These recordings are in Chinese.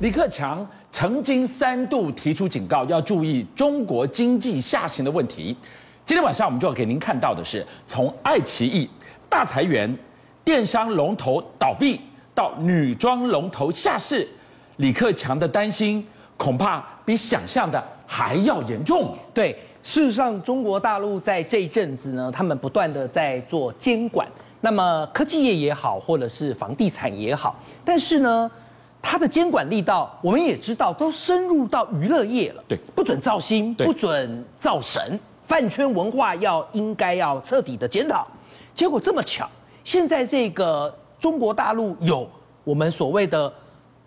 李克强曾经三度提出警告，要注意中国经济下行的问题。今天晚上我们就要给您看到的是，从爱奇艺大裁员、电商龙头倒闭到女装龙头下市，李克强的担心恐怕比想象的还要严重。对，事实上，中国大陆在这一阵子呢，他们不断的在做监管，那么科技业也好，或者是房地产也好，但是呢，它的监管力道，我们也知道，都深入到娱乐业了。对，不准造星，不准造神。饭圈文化要应该要彻底的检讨，结果这么巧，现在这个中国大陆有我们所谓的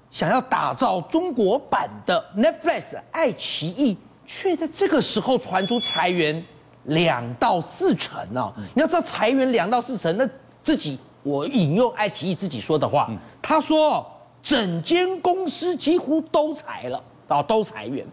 想要打造中国版的 Netflix 爱奇艺，却在这个时候传出裁员两到四成哦。你要知道裁员两到四成，那自己我引用爱奇艺自己说的话，他说整间公司几乎都裁了啊，都裁员。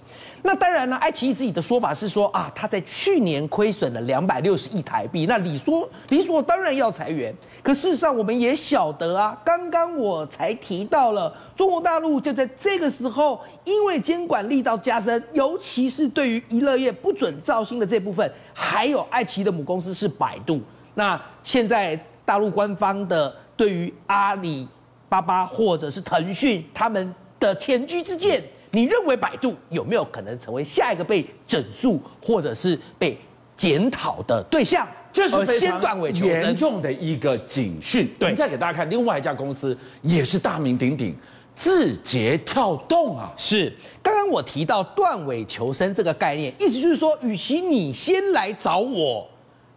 那当然呢，爱奇艺自己的说法是说啊，他在去年亏损了两百六十亿台币，那理说理所当然要裁员。可事实上我们也晓得啊，刚刚我才提到了中国大陆就在这个时候，因为监管力道加深，尤其是对于娱乐业不准造星的这部分，还有爱奇艺的母公司是百度。那现在大陆官方的对于阿里巴巴或者是腾讯他们的前车之鉴。你认为百度有没有可能成为下一个被整肃或者是被检讨的对象？这是先断尾求生严重的一个警讯。对，我们再给大家看另外一家公司，也是大名鼎鼎，字节跳动啊。是，刚刚我提到断尾求生这个概念，意思就是说，与其你先来找我，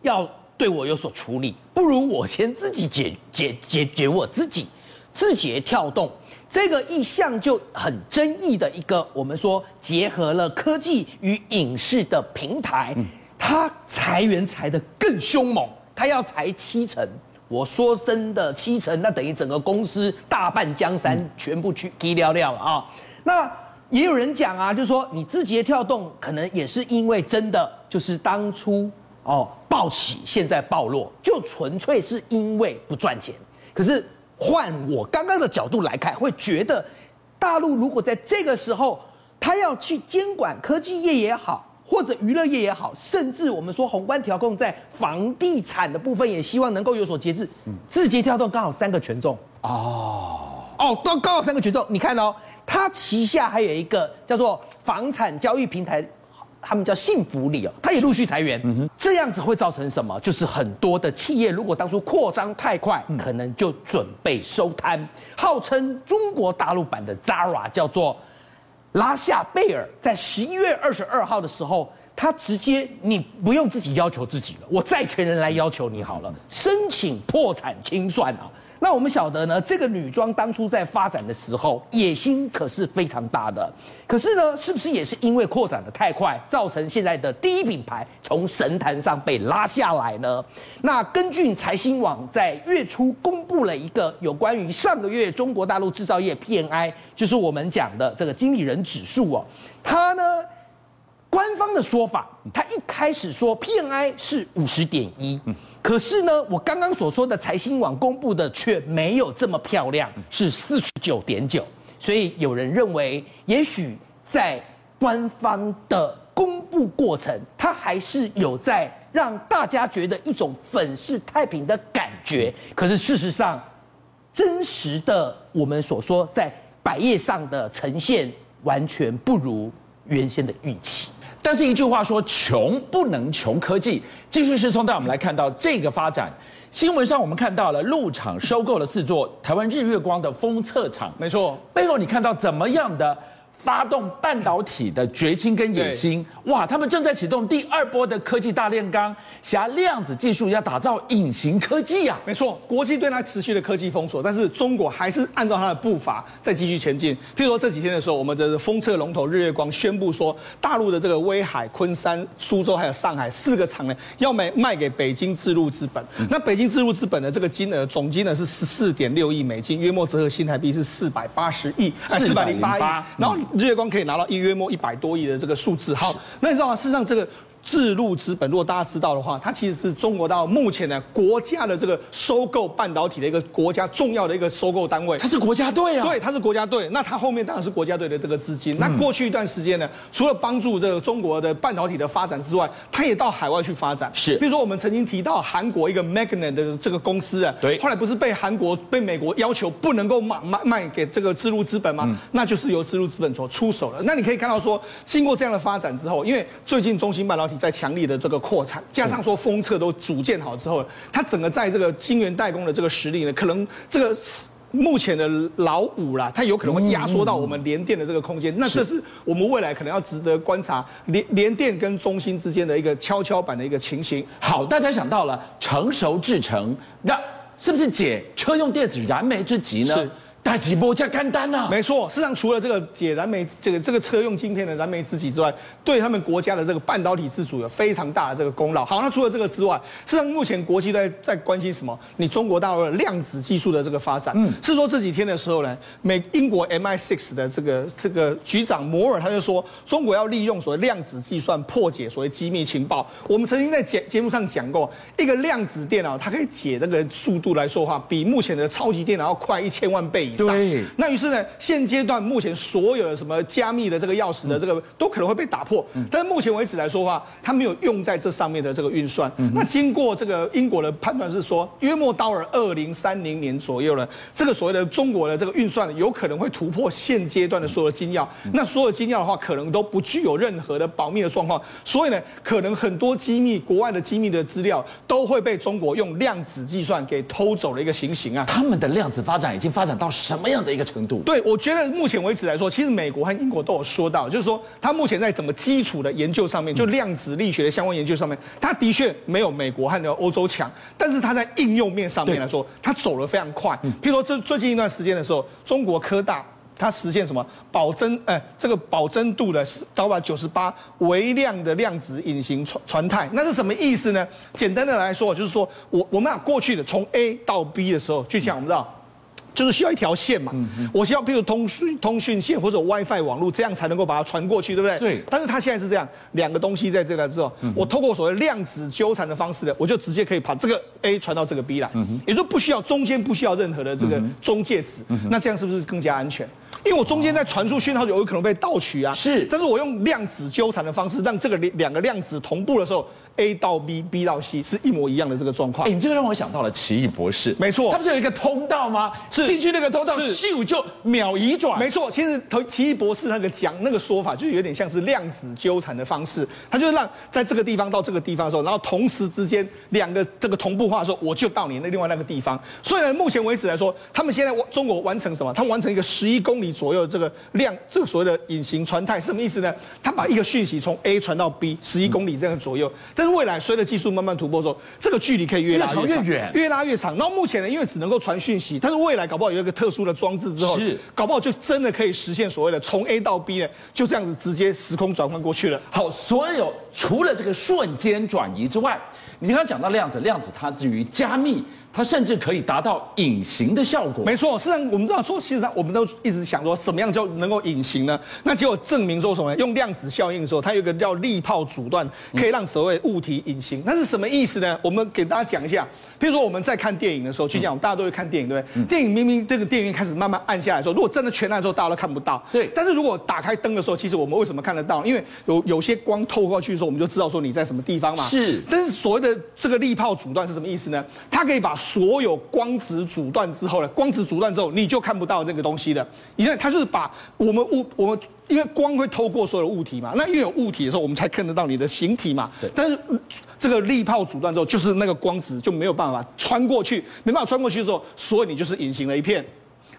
要对我有所处理，不如我先自己解解解决我自己。字节跳动。这个一向就很争议的一个，我们说结合了科技与影视的平台，它裁员裁得更凶猛，它要裁七成。我说真的，七成那等于整个公司大半江山全部去踢掉掉了啊。那也有人讲啊，就是说你字节跳动可能也是因为真的就是当初哦暴起，现在暴落，就纯粹是因为不赚钱。可是。换我刚刚的角度来看，会觉得大陆如果在这个时候，他要去监管科技业也好，或者娱乐业也好，甚至我们说宏观调控在房地产的部分，也希望能够有所节制。字节跳动刚好三个权重哦哦，都刚好三个权重。你看哦，它旗下还有一个叫做房产交易平台。他们叫幸福里哦，他也陆续裁员，嗯哼，这样子会造成什么？就是很多的企业如果当初扩张太快，可能就准备收摊。号称中国大陆版的 Zara 叫做拉夏贝尔，在十一月二十二号的时候，他直接你不用自己要求自己了，我债权人来要求你好了，申请破产清算啊。那我们晓得呢，这个女装当初在发展的时候，野心可是非常大的。可是呢，是不是也是因为扩展的太快，造成现在的第一品牌从神坛上被拉下来呢？那根据财新网在月初公布了一个有关于上个月中国大陆制造业 PMI，就是我们讲的这个经理人指数哦，它呢，官方的说法，它一开始说 PNI 是五十点一。可是呢，我刚刚所说的财新网公布的却没有这么漂亮，是四十九点九。所以有人认为，也许在官方的公布过程，它还是有在让大家觉得一种粉饰太平的感觉。可是事实上，真实的我们所说在百页上的呈现，完全不如原先的预期。但是一句话说，穷不能穷科技。继续是从带我们来看到这个发展。新闻上我们看到了陆厂收购了四座台湾日月光的封测厂，没错。背后你看到怎么样的？发动半导体的决心跟野心，哇！他们正在启动第二波的科技大炼钢，挟量子技术要打造隐形科技啊！没错，国际对它持续的科技封锁，但是中国还是按照它的步伐在继续前进。譬如说这几天的时候，我们的封测龙头日月光宣布说，大陆的这个威海、昆山、苏州还有上海四个厂呢，要卖卖给北京智路资本。嗯、那北京智路资本的这个金额总金额是十四点六亿美金，约莫折合新台币是四百八十亿，四百零八亿，然后。日月光可以拿到一约莫一百多亿的这个数字，好，那你知道吗？事实上，这个智路资本，如果大家知道的话，它其实是中国到目前呢国家的这个收购半导体的一个国家重要的一个收购单位。它是国家队啊，对，它是国家队。那它后面当然是国家队的这个资金。那过去一段时间呢，除了帮助这个中国的半导体的发展之外，它也到海外去发展。是，比如说我们曾经提到韩国一个 Magnet 的这个公司啊，对，后来不是被韩国被美国要求不能够卖卖卖给这个智路资本吗？嗯、那就是由智路资本所出手了。那你可以看到说，经过这样的发展之后，因为最近中芯半导体在强力的这个扩产，加上说封测都组建好之后，它整个在这个晶圆代工的这个实力呢，可能这个目前的老五啦，它有可能会压缩到我们联电的这个空间。那这是我们未来可能要值得观察联联电跟中芯之间的一个跷跷板的一个情形。好，大家想到了成熟制程，那是不是解车用电子燃眉之急呢？是。大几波加干单呐？没错，事实上除了这个解燃眉这个这个车用晶片的燃眉之急之外，对他们国家的这个半导体自主有非常大的这个功劳。好，那除了这个之外，事实上目前国际在在关心什么？你中国大陆的量子技术的这个发展。嗯，是说这几天的时候呢，美英国 MI6 的这个这个局长摩尔他就说，中国要利用所谓量子计算破解所谓机密情报。我们曾经在节节目上讲过，一个量子电脑它可以解那个速度来说话，比目前的超级电脑要快一千万倍。对，那于是呢，现阶段目前所有的什么加密的这个钥匙的这个都可能会被打破，但是目前为止来说的话，它没有用在这上面的这个运算。那经过这个英国的判断是说，约莫到了二零三零年左右呢，这个所谓的中国的这个运算有可能会突破现阶段的所有的金钥。那所有金钥的话，可能都不具有任何的保密的状况，所以呢，可能很多机密国外的机密的资料都会被中国用量子计算给偷走的一个情形啊。他们的量子发展已经发展到什么样的一个程度？对，我觉得目前为止来说，其实美国和英国都有说到，就是说，它目前在怎么基础的研究上面，就量子力学的相关研究上面，它的确没有美国和欧洲强，但是它在应用面上面来说，它走得非常快。譬如说，这最近一段时间的时候，中国科大它实现什么保真？哎，这个保真度的高达九十八微量的量子隐形传传态，那是什么意思呢？简单的来说，就是说我我们俩过去的从 A 到 B 的时候，就像我们知道。就是需要一条线嘛，我需要比如通讯通讯线或者 WiFi 网络，这样才能够把它传过去，对不对？对。但是它现在是这样，两个东西在这个之后，我透过所谓量子纠缠的方式呢，我就直接可以把这个 A 传到这个 B 来，也就不需要中间不需要任何的这个中介值，那这样是不是更加安全？因为我中间在传输讯号就有可能被盗取啊。是。但是我用量子纠缠的方式，让这个两个量子同步的时候。A 到 B，B 到 C 是一模一样的这个状况。哎，你这个让我想到了奇异博士。没错，他不是有一个通道吗？是进去那个通道，咻就秒移转。没错，其实奇异博士那个讲那个说法，就有点像是量子纠缠的方式。他就是让在这个地方到这个地方的时候，然后同时之间两个这个同步化的时候，我就到你那另外那个地方。所以呢，目前为止来说，他们现在中国完成什么？他们完成一个十一公里左右的这个量，这个所谓的隐形传态是什么意思呢？他把一个讯息从 A 传到 B，十一公里这样左右。但是未来随着技术慢慢突破的时候，这个距离可以越拉越长，越远，越拉越长。然后目前呢，因为只能够传讯息，但是未来搞不好有一个特殊的装置之后，是搞不好就真的可以实现所谓的从 A 到 B 呢，就这样子直接时空转换过去了。好，所有除了这个瞬间转移之外，你刚刚讲到量子，量子它至于加密。它甚至可以达到隐形的效果。没错，事实上我们知道说，其实上我们都一直想说，什么样叫能够隐形呢？那结果证明说什么？用量子效应的时候，它有一个叫力泡阻断，可以让所谓物体隐形。那是什么意思呢？我们给大家讲一下。比如说我们在看电影的时候，就讲大家都会看电影，对不对？电影明明这个电影开始慢慢暗下来的时候，如果真的全暗的时候，大家都看不到。对。但是如果打开灯的时候，其实我们为什么看得到？因为有有些光透过去的时候，我们就知道说你在什么地方嘛。是。但是所谓的这个力炮阻断是什么意思呢？它可以把所有光光子阻断之后呢？光子阻断之后，你就看不到那个东西了。你看它就是把我们物，我们因为光会透过所有的物体嘛，那因为有物体的时候，我们才看得到你的形体嘛。对。但是这个力炮阻断之后，就是那个光子就没有办法穿过去，没办法穿过去的时候，所以你就是隐形了一片。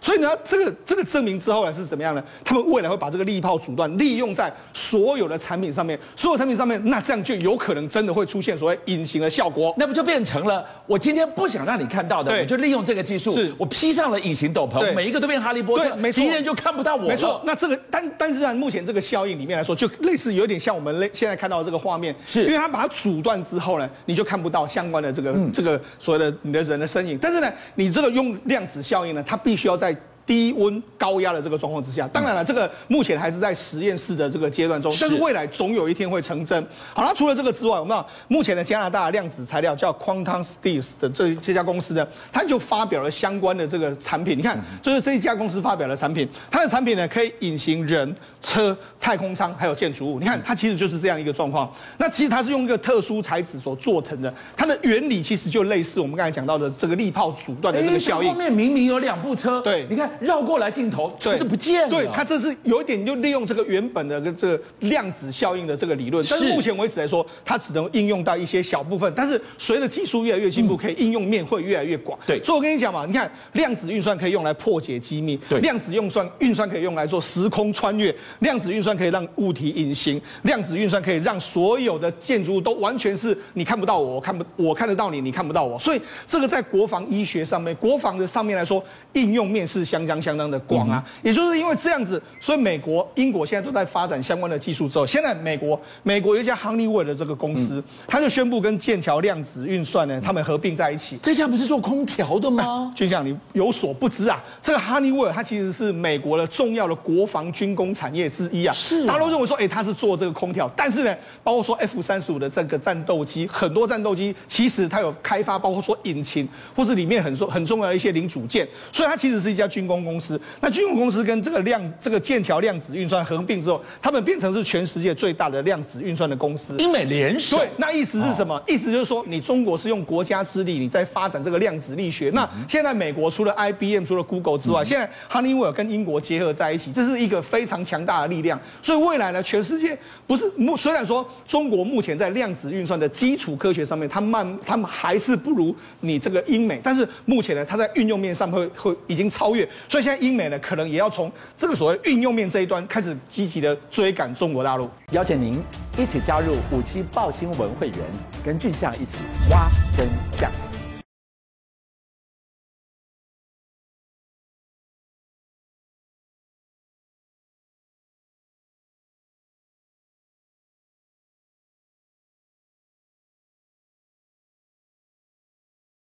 所以呢，这个这个证明之后呢是怎么样呢？他们未来会把这个力泡阻断利用在所有的产品上面，所有产品上面，那这样就有可能真的会出现所谓隐形的效果。那不就变成了我今天不想让你看到的，我就利用这个技术，是我披上了隐形斗篷，每一个都变哈利波特，没错敌人就看不到我。没错，那这个但但是在目前这个效应里面来说，就类似有点像我们类现在看到的这个画面，是因为它把它阻断之后呢，你就看不到相关的这个、嗯、这个所谓的你的人的身影。但是呢，你这个用量子效应呢，它必须要在低温高压的这个状况之下。当然了，这个目前还是在实验室的这个阶段中，但是未来总有一天会成真。好，了除了这个之外，我们目前的加拿大量子材料叫 Quantum Steels 的这这家公司呢，它就发表了相关的这个产品。你看，就是这一家公司发表的产品，它的产品呢可以隐形人、车、太空舱还有建筑物。你看，它其实就是这样一个状况。那其实它是用一个特殊材质所做成的，它的原理其实就类似我们刚才讲到的这个力炮阻断的这个效应。后面明明有两部车，对，你看绕过来镜头，车子不见了。对，它这是有一点就利用这个原本的这个量子效应的这个理论，但是目前为止来说，它只能应用到一些小部分。但是随着技术越来越进步，可以应用面会越来越广。对，所以我跟你讲嘛，你看量子运算可以用来破解机密，对，量子运算运算可以用来做时空穿越，量子运算可以让物体隐形，量子运算可以让所有的建筑物都完全是你看不到我，我看不我看得到你，你看不到我。所以这个在国防医学上面，国防的上面来说，应用面是相当相当的广啊。也就是因为这样子，所以美国、英国现在都在发展相关的技术之后，现在美国美国有一家 Honeywell 的这个公司，他就宣布跟剑桥量子运算呢，他们合并在一起。这家不是做空调的吗？军将，你有所不知啊，这个 Honeywell 它其实是美国的重要的国防军工产业之一啊。是，大家都认为说，哎，他是做这个空调，但是呢，包括说 F 三十五的这个战斗机，很多战斗机其实它有开发，包括说引擎或是里面很重很重要的一些零组件，所以它其实是一家军工公司。那军工公司跟这个量这个剑桥量子运算合并之后，他们变成是全世界最大的量子运算的公司。英美联手，对，那意思是什么？意思就是说，你中国是用国家之力，你在发展这个量子力学。那现在美国除了 IBM、除了 Google 之外，现在 Honeywell 跟英国结合在一起，这是一个非常强大的力量。所以未来呢，全世界不是目虽然说中国目前在量子运算的基础科学上面，它慢，他们还是不如你这个英美，但是目前呢，它在运用面上会会已经超越。所以现在英美呢，可能也要从这个所谓运用面这一端开始积极的追赶中国大陆。邀请您一起加入五七爆新闻会员，跟俊相一起挖真相。